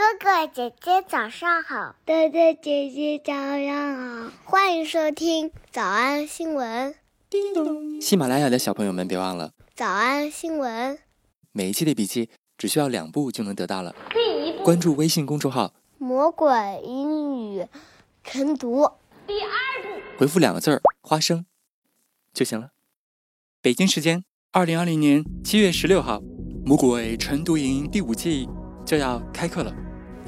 哥哥姐姐早上好，哥哥姐姐早上好，欢迎收听早安新闻。叮咚！喜马拉雅的小朋友们别忘了早安新闻，每一期的笔记只需要两步就能得到了。第一步，关注微信公众号“魔鬼英语晨读”。第二步，回复两个字儿“花生”就行了。北京时间二零二零年七月十六号，魔鬼晨读营第五季就要开课了。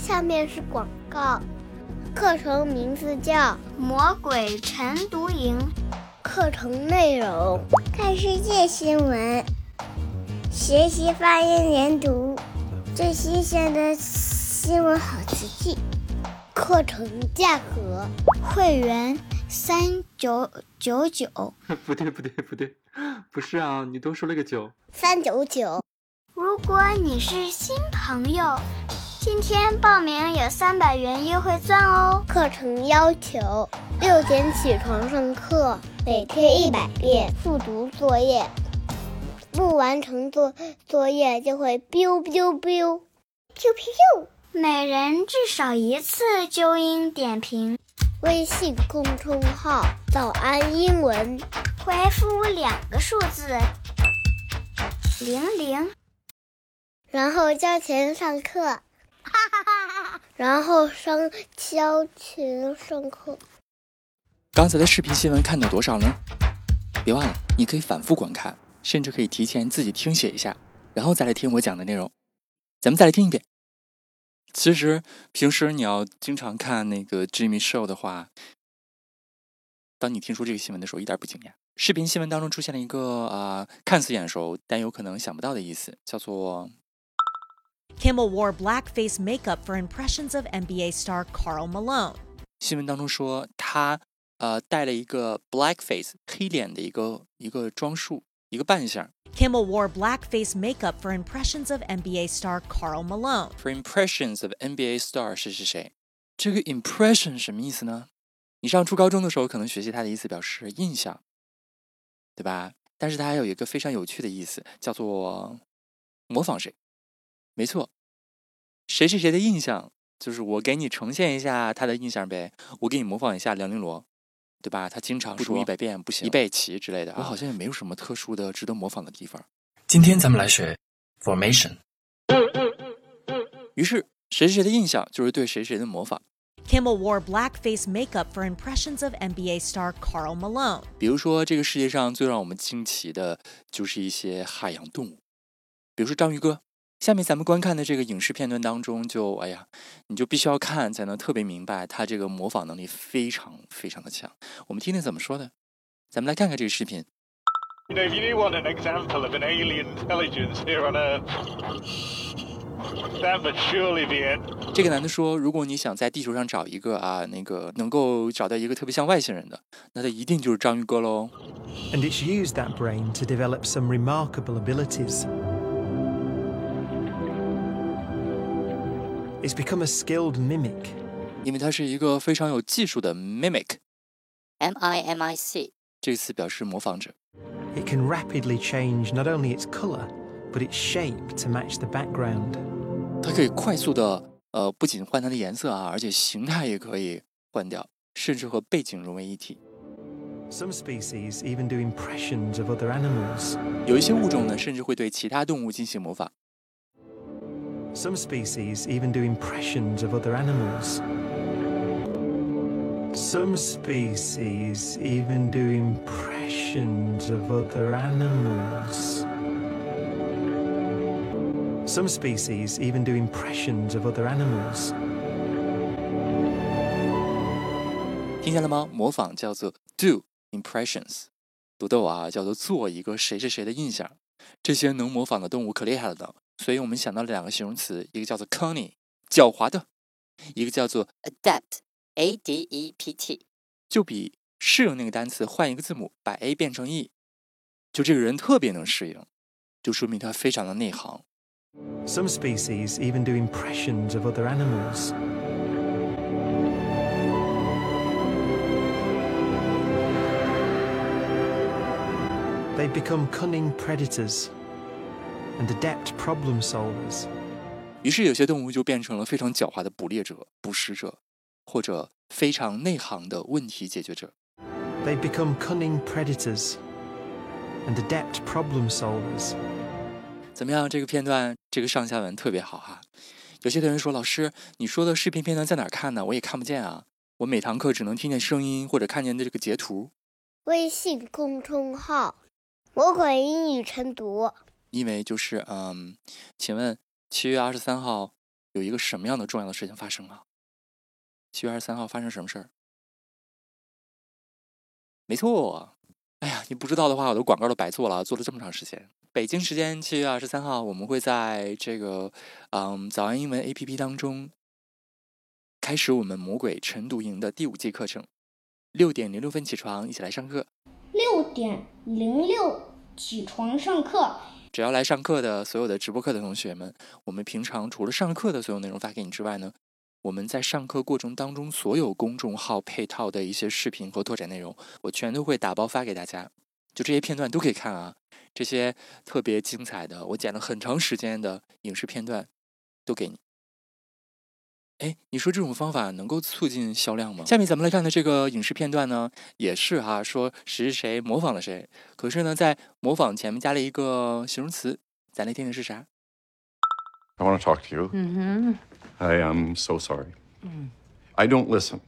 下面是广告，课程名字叫《魔鬼晨读营》，课程内容看世界新闻，学习发音连读，最新鲜的新闻好词句。课程价格，会员三九九九。不对不对不对，不是啊，你多说了个九。三九九。如果你是新朋友，今天报名有三百元优惠券哦。课程要求：六点起床上课，每天一百遍复读作业，不完成作作业就会 biu biu biu，biu biu。每人至少一次纠音点评。微信公众号“早安英文”，回复两个数字零零，然后交钱上课。哈哈哈哈！然后上交钱上课。刚才的视频新闻看到多少呢？别忘了，你可以反复观看，甚至可以提前自己听写一下，然后再来听我讲的内容。咱们再来听一遍。其实平时你要经常看那个 Jimmy Show 的话，当你听说这个新闻的时候，一点不惊讶。视频新闻当中出现了一个啊，看似眼熟但有可能想不到的意思，叫做 Kimmel wore blackface makeup for impressions of NBA star Karl Malone。新闻当中说，他呃戴了一个 blackface 黑脸的一个一个装束，一个扮相。Kimmel wore blackface makeup for impressions of NBA star Karl Malone. For impressions of NBA star 是是谁？这个 impression 什么意思呢？你上初高中的时候可能学习它的意思表示印象，对吧？但是它还有一个非常有趣的意思，叫做模仿谁。没错，谁是谁的印象，就是我给你呈现一下他的印象呗，我给你模仿一下梁玲罗。对吧？他经常说一百遍不行，一倍齐之类的。我好像也没有什么特殊的、值得模仿的地方。今天咱们来学 formation。于是，谁谁谁的印象就是对谁谁的模仿。Kimmel wore blackface makeup for impressions of NBA star Carl Malone。比如说，这个世界上最让我们惊奇的就是一些海洋动物，比如说章鱼哥。下面咱们观看的这个影视片段当中，就哎呀，你就必须要看才能特别明白，他这个模仿能力非常非常的强。我们听听怎么说的，咱们来看看这个视频。这个男的说，如果你想在地球上找一个啊，那个能够找到一个特别像外星人的，那他一定就是章鱼哥喽。And it's used that brain to develop some remarkable abilities. It's become a skilled mimic. 因为它是一个非常有技术的 mimic，M I M I C 这个词表示模仿者。It can rapidly change not only its color, but its shape to match the background. 它可以快速的，呃，不仅换它的颜色啊，而且形态也可以换掉，甚至和背景融为一体。Some species even do impressions of other animals. 有一些物种呢，甚至会对其他动物进行模仿。 some species even do impressions of other animals. Some species even do impressions of other animals. Some species even do impressions of other animals. 听见了吗？模仿叫做 do impressions，读豆啊叫做做一个谁是谁的印象。这些能模仿的动物可厉害了呢。 所以我们想到了两个形容词，一个叫做 cunning，狡猾的；一个叫做 adept，a d e p t，就比适应那个单词换一个字母，把 a 变成 e，就这个人特别能适应，就说明他非常的内行。Some species even do impressions of other animals. They become cunning predators And adept problem solvers. 于是有些动物就变成了非常狡猾的捕猎者、捕食者，或者非常内行的问题解决者。They become cunning predators and adept problem solvers. 怎么样？这个片段这个上下文特别好哈。有些同学说：“老师，你说的视频片段在哪儿看呢？我也看不见啊。我每堂课只能听见声音或者看见的这个截图。微信公众号“魔鬼英语晨读因为就是嗯，请问七月二十三号有一个什么样的重要的事情发生了？七月二十三号发生什么事儿？没错，哎呀，你不知道的话，我的广告都白做了，做了这么长时间。北京时间七月二十三号，我们会在这个嗯早安英文 APP 当中开始我们魔鬼晨读营的第五季课程，六点零六分起床，一起来上课。六点零六起床上课。只要来上课的所有的直播课的同学们，我们平常除了上课的所有内容发给你之外呢，我们在上课过程当中所有公众号配套的一些视频和拓展内容，我全都会打包发给大家。就这些片段都可以看啊，这些特别精彩的，我剪了很长时间的影视片段都给你。哎，你说这种方法能够促进销量吗？下面咱们来看的这个影视片段呢，也是哈、说谁谁谁模仿了谁，可是呢，在模仿前面加了一个形容词，咱来听听是啥？I want to talk to you. Mm-hmm. I am so sorry. I don't listen.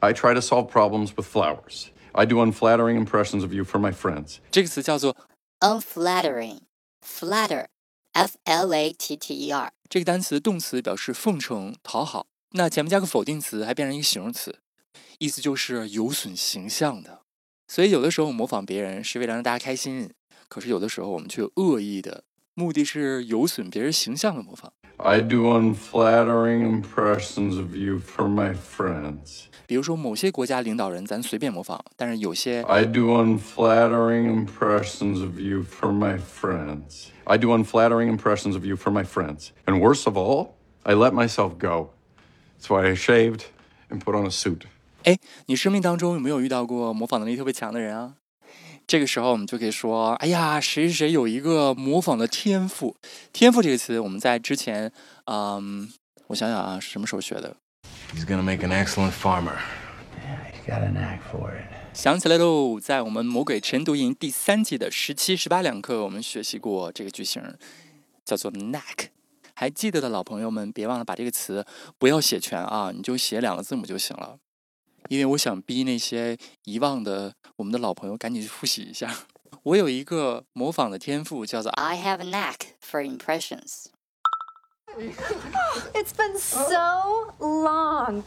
I try to solve problems with flowers. I do unflattering impressions of you for my friends. 这个词叫做 unflattering, flatter, F L A T T E R. 这个单词动词表示奉承、讨好，那前面加个否定词，还变成一个形容词，意思就是有损形象的。所以有的时候模仿别人是为了让大家开心，可是有的时候我们却恶意的，目的是有损别人形象的模仿。 I do unflattering impressions of you for my friends. 比如说某些国家领导人咱随便模仿，但是有些 I do unflattering impressions of you for my friends. I do unflattering impressions of you for my friends. And worst of all, I let myself go. That's why I shaved and put on a suit. 哎，你生命当中有没有遇到过模仿能力特别强的人啊？ 这个时候我们就可以说，哎呀，谁谁谁有一个模仿的天赋。天赋这个词，我们在之前，嗯，我想想啊，是什么时候学的？He's gonna make an excellent farmer. He's got a knack for it. 想起来喽，在我们魔鬼晨读营第三季的十七、十八两课，我们学习过这个句型，叫做 knack。还记得的老朋友们，别忘了把这个词不要写全啊，你就写两个字母就行了。因为我想逼那些遗忘的我们的老朋友赶紧去复习一下。我有一个模仿的天赋，叫做 I have a knack for impressions. It's been so long.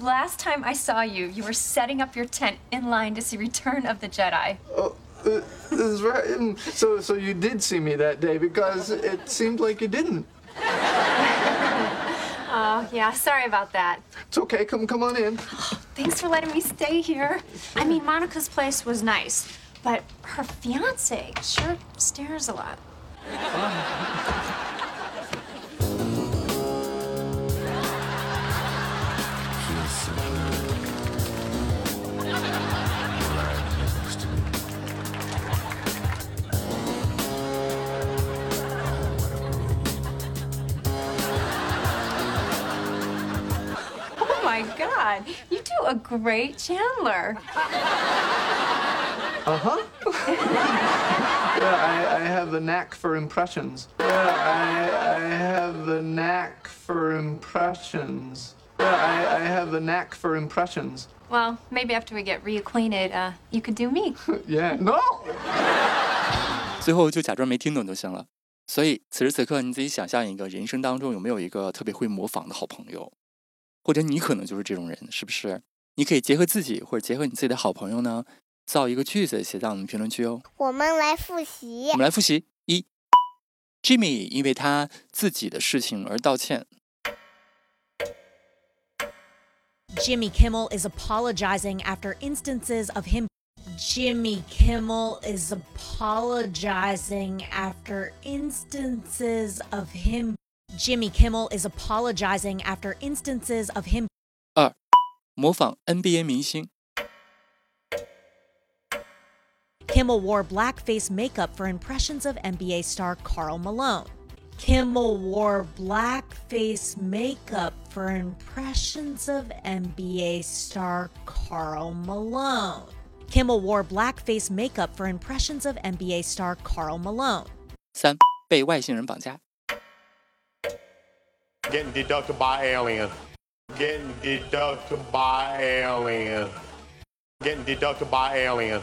Last time I saw you, you were setting up your tent in line to see Return of the Jedi. Oh, uh, this is right. And so, so you did see me that day because it seemed like you didn't. Oh, yeah, sorry about that. It's okay. Come, come on in. Oh, thanks for letting me stay here. I mean, Monica's place was nice, but her fiance sure stares a lot. my god, you do a great Chandler. Uh huh. yeah, I, I have a knack for impressions. Yeah, I, I have a knack for impressions. Yeah, I, I have a knack for impressions. Well, maybe after we get reacquainted, uh, you could do me. Yeah. No. 最后就假装没听懂就行了。所以此时此刻，你自己想象一个人生当中有没有一个特别会模仿的好朋友， 或者你可能就是这种人，是不是？你可以结合自己，或者结合你自己的好朋友呢，造一个句子写在我们评论区哦。”。我们来复习我。们来复习：一，Jimmy 因为他自己的事情而道歉。Jimmy Kimmel is apologizing after instances of him. Jimmy Kimmel is apologizing after instances of him. Jimmy Kimmel is apologizing after instances of him. 二，模仿 Kimmel wore blackface makeup for impressions of NBA star Karl Malone. Kimmel wore blackface makeup for impressions of NBA star Karl Malone. Kimmel wore blackface makeup for impressions of NBA star Karl Malone. 三被外星人绑架。Getting deducted by alien. Getting deducted by alien. Getting deducted by alien.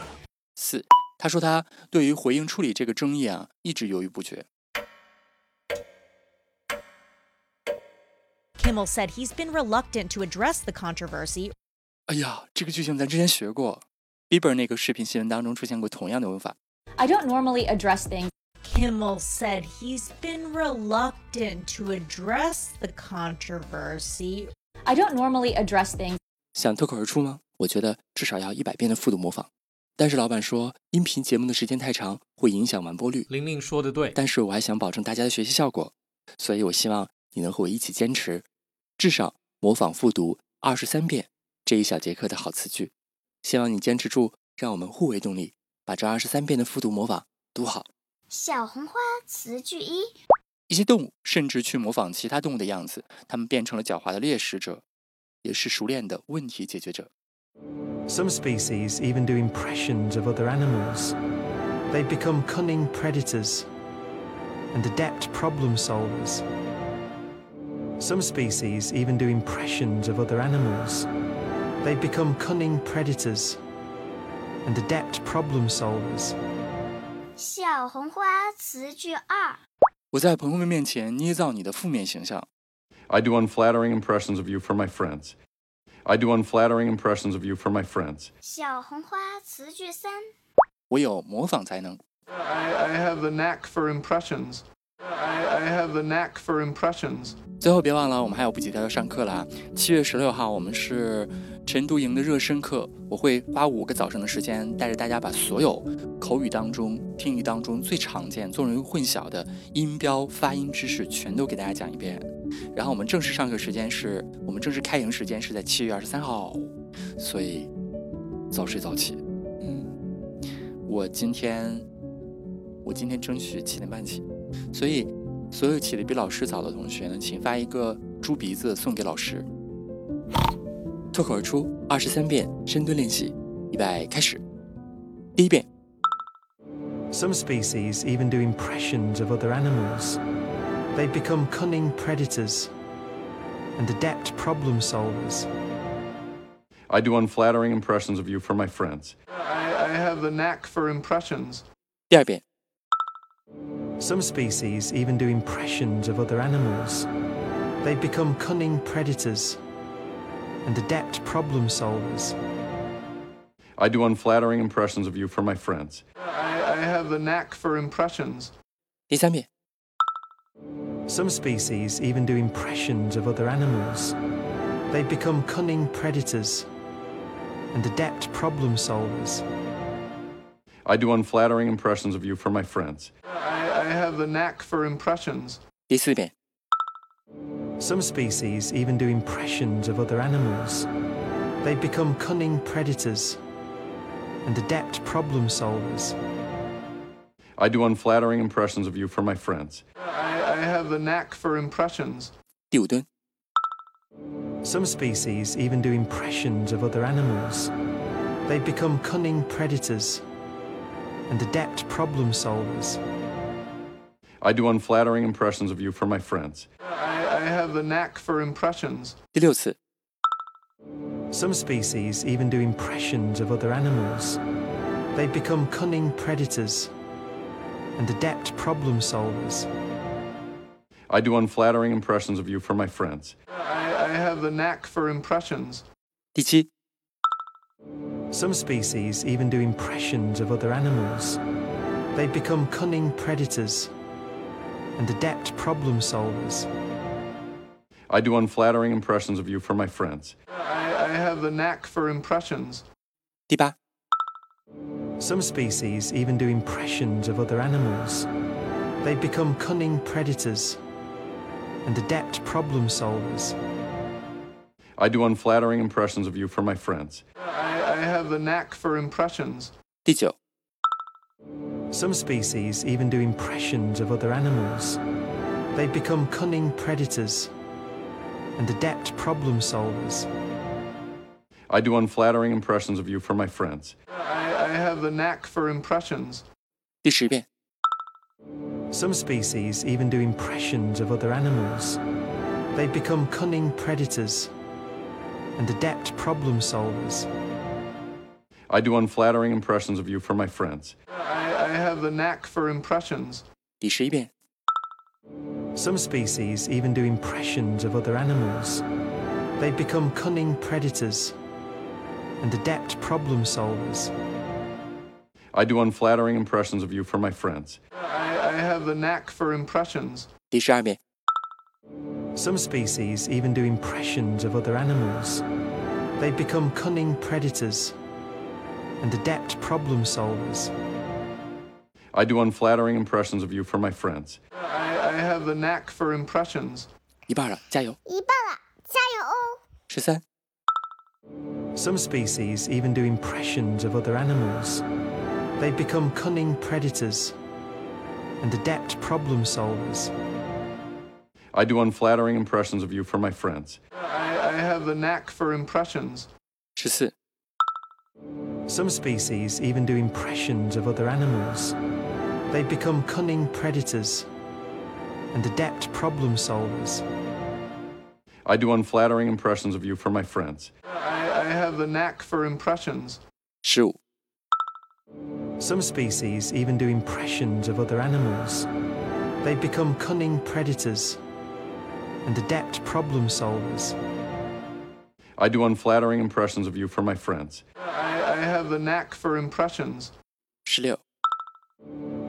四，他说他对于回应处理这个争议啊，一直犹豫不决。 Kimmel said he's been reluctant to address the controversy 哎呀，这个句型咱之前学过，Bieber 那个视频新闻当中出现过同样的文法。 I don't normally address things. Kimmel said he's been reluctant to address the controversy. I don't normally address things. 想脱口而出吗？我觉得至少要一百遍的复读模仿。但是老板说，音频节目的时间太长，会影响完播率。玲玲说的对，但是我还想保证大家的学习效果，所以我希望你能和我一起坚持，至少模仿复读二十三遍这一小节课的好词句。希望你坚持住，让我们互为动力，把这二十三遍的复读模仿读好。小红花词句一：一些动物甚至去模仿其他动物的样子，它们变成了狡猾的猎食者，也是熟练的问题解决者。 Some species even do impressions of other animals. They become cunning predators and adept problem solvers. Some species even do impressions of other animals. They become cunning predators and adept problem solvers. 小红花词句二：我在朋友们面前捏造你的负面形象。I do unflattering impressions of you for my friends. I do unflattering impressions of you for my friends. 小红花词句三：我有模仿才能。I, I have a knack for impressions. I, I have a knack for impressions. 最后别忘了，我们还有补习班要上课啦。七月十六号，我们是晨读营的热身课，我会花五个早上的时间，带着大家把所有口语当中、听力当中最常见、最容易混淆的音标、发音知识全都给大家讲一遍。然后我们正式上课时间是我们正式开营时间是在七月二十三号，所以早睡早起。嗯，我今天我今天争取七点半起，所以。所有起得比老师早的同学呢，请发一个猪鼻子送给老师。脱口而出二十三遍深蹲练习，预备开始。第一遍。 Some species even do impressions of other animals. They become cunning predators and adept problem solvers. I do unflattering impressions of you for my friends. I, I have a knack for impressions. 第二遍。 Some species even do impressions of other animals. They become cunning predators and adept problem solvers. I do unflattering impressions of you for my friends. I, I have a knack for impressions. 第三遍。 Some species even do impressions of other animals. They become cunning predators and adept problem solvers. I do unflattering impressions of you for my friends. I, I have a knack for impressions. 第四遍。 Some species even do impressions of other animals. They become cunning predators and adept problem solvers. I do unflattering impressions of you for my friends. I, I have a knack for impressions. 第五蹲。 Some species even do impressions of other animals. They become cunning predators and adept problem solvers. I do unflattering impressions of you for my friends. I, I have a knack for impressions. 第六次。 Some species even do impressions of other animals. They become cunning predators and adept problem solvers. I do unflattering impressions of you for my friends. I, I have a knack for impressions. 第七。 Some species even do impressions of other animals. They become cunning predators and adept problem solvers. I do unflattering impressions of you for my friends. I, I have a knack for impressions. 第八。 Some species even do impressions of other animals. They become cunning predators and adept problem solvers. I do unflattering impressions of you for my friends. I, I have a knack for impressions. 第九。 Some species even do impressions of other animals. They become cunning predators and adept problem solvers. I do unflattering impressions of you for my friends. I, I have a knack for impressions. 第十遍。 Some species even do impressions of other animals. They become cunning predators and adept problem solvers. I do unflattering impressions of you for my friends. I, I have a knack for impressions. 第十一遍。 Some species even do impressions of other animals. They become cunning predators and adept problem solvers. I do unflattering impressions of you for my friends. I, I have a knack for impressions. 第十二遍。 Some species even do impressions of other animals. They become cunning predators and adept problem solvers. I do unflattering impressions of you for my friends. I, I have a knack for impressions. 一半了，加油！一半了，加油哦！十三、 Some species even do impressions of other animals. They become cunning predators and adept problem solvers. I do unflattering impressions of you for my friends. I, I have a knack for impressions. 十四、 Some species even do impressions of other animals. They become cunning predators and adept problem solvers. I do unflattering impressions of you for my friends. I, I have the knack for impressions. Sure. Some species even do impressions of other animals. They become cunning predators and adept problem solvers. I do unflattering impressions of you for my friends. I, I have the knack for impressions. 十六。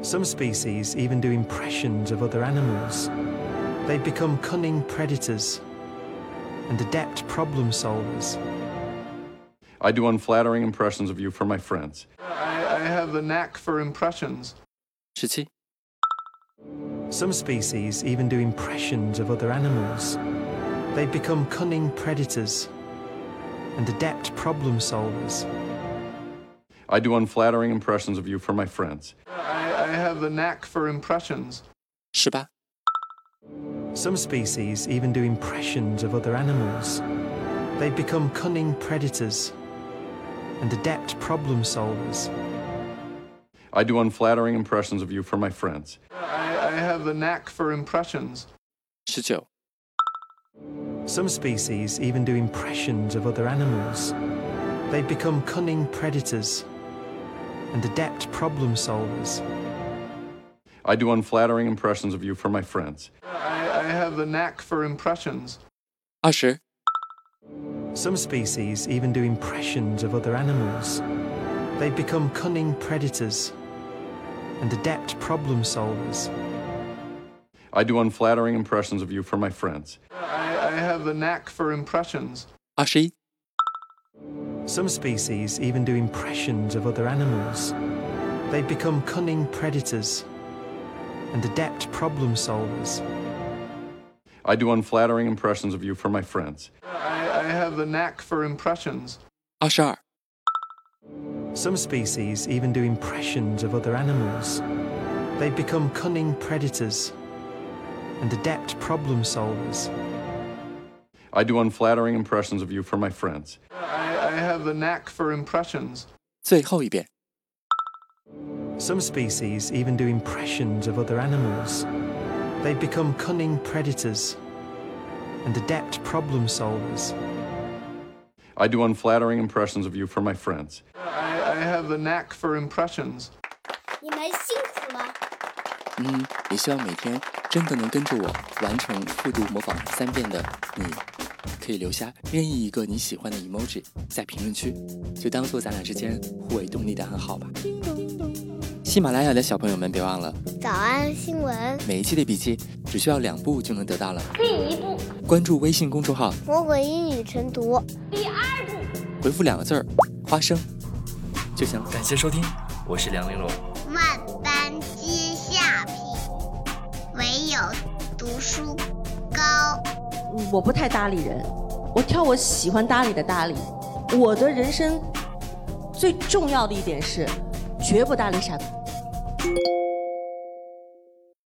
Some species even do impressions of other animals. They become cunning predators and adept problem solvers. I do unflattering impressions of you for my friends. I, I have a knack for impressions. 十七、Some species even do impressions of other animals. They become cunning predators and adept problem solvers. I do unflattering impressions of you for my friends. I, I have a knack for impressions. Some species even do impressions of other animals. They become cunning predators and adept problem solvers. I do unflattering impressions of you for my friends. I, I have a knack for impressions. 19. Some species even do impressions of other animals. They become cunning predators and adept problem solvers. I do unflattering impressions of you for my friends. I, I have a knack for impressions. Usher. Some species even do impressions of other animals. They become cunning predators and adept problem solvers. I do unflattering impressions of you for my friends. I, I have a knack for impressions. Ushi. Some species even do impressions of other animals. They become cunning predators and adept problem solvers. I do unflattering impressions of you for my friends. I, I have a knack for impressions. 二十二、 Some species even do impressions of other animals. They become cunning predators and adept problem solvers. I do unflattering impressions of you for my friends. I, I have a knack for impressions. 最后一遍。 Some species even do impressions of other animals. They become cunning predators and adept problem solvers. I do unflattering impressions of you for my friends. I, I have a knack for impressions. 你们辛苦了。嗯，也希望每天真的能跟着我完成复读模仿三遍的你，可以留下任意一个你喜欢的 emoji 在评论区，就当做咱俩之间互为动力的暗号吧。 喜马拉雅的小朋友们，别忘了早安新闻，每一期的笔记只需要两步就能得到了。第一步，关注微信公众号，魔鬼英语晨读；第二步，回复两个字儿“花生”就行了。感谢收听，我是梁玲珑。万般皆下品，唯有读书高。我不太搭理人，我挑我喜欢搭理的搭理。我的人生最重要的一点是，绝不搭理傻逼。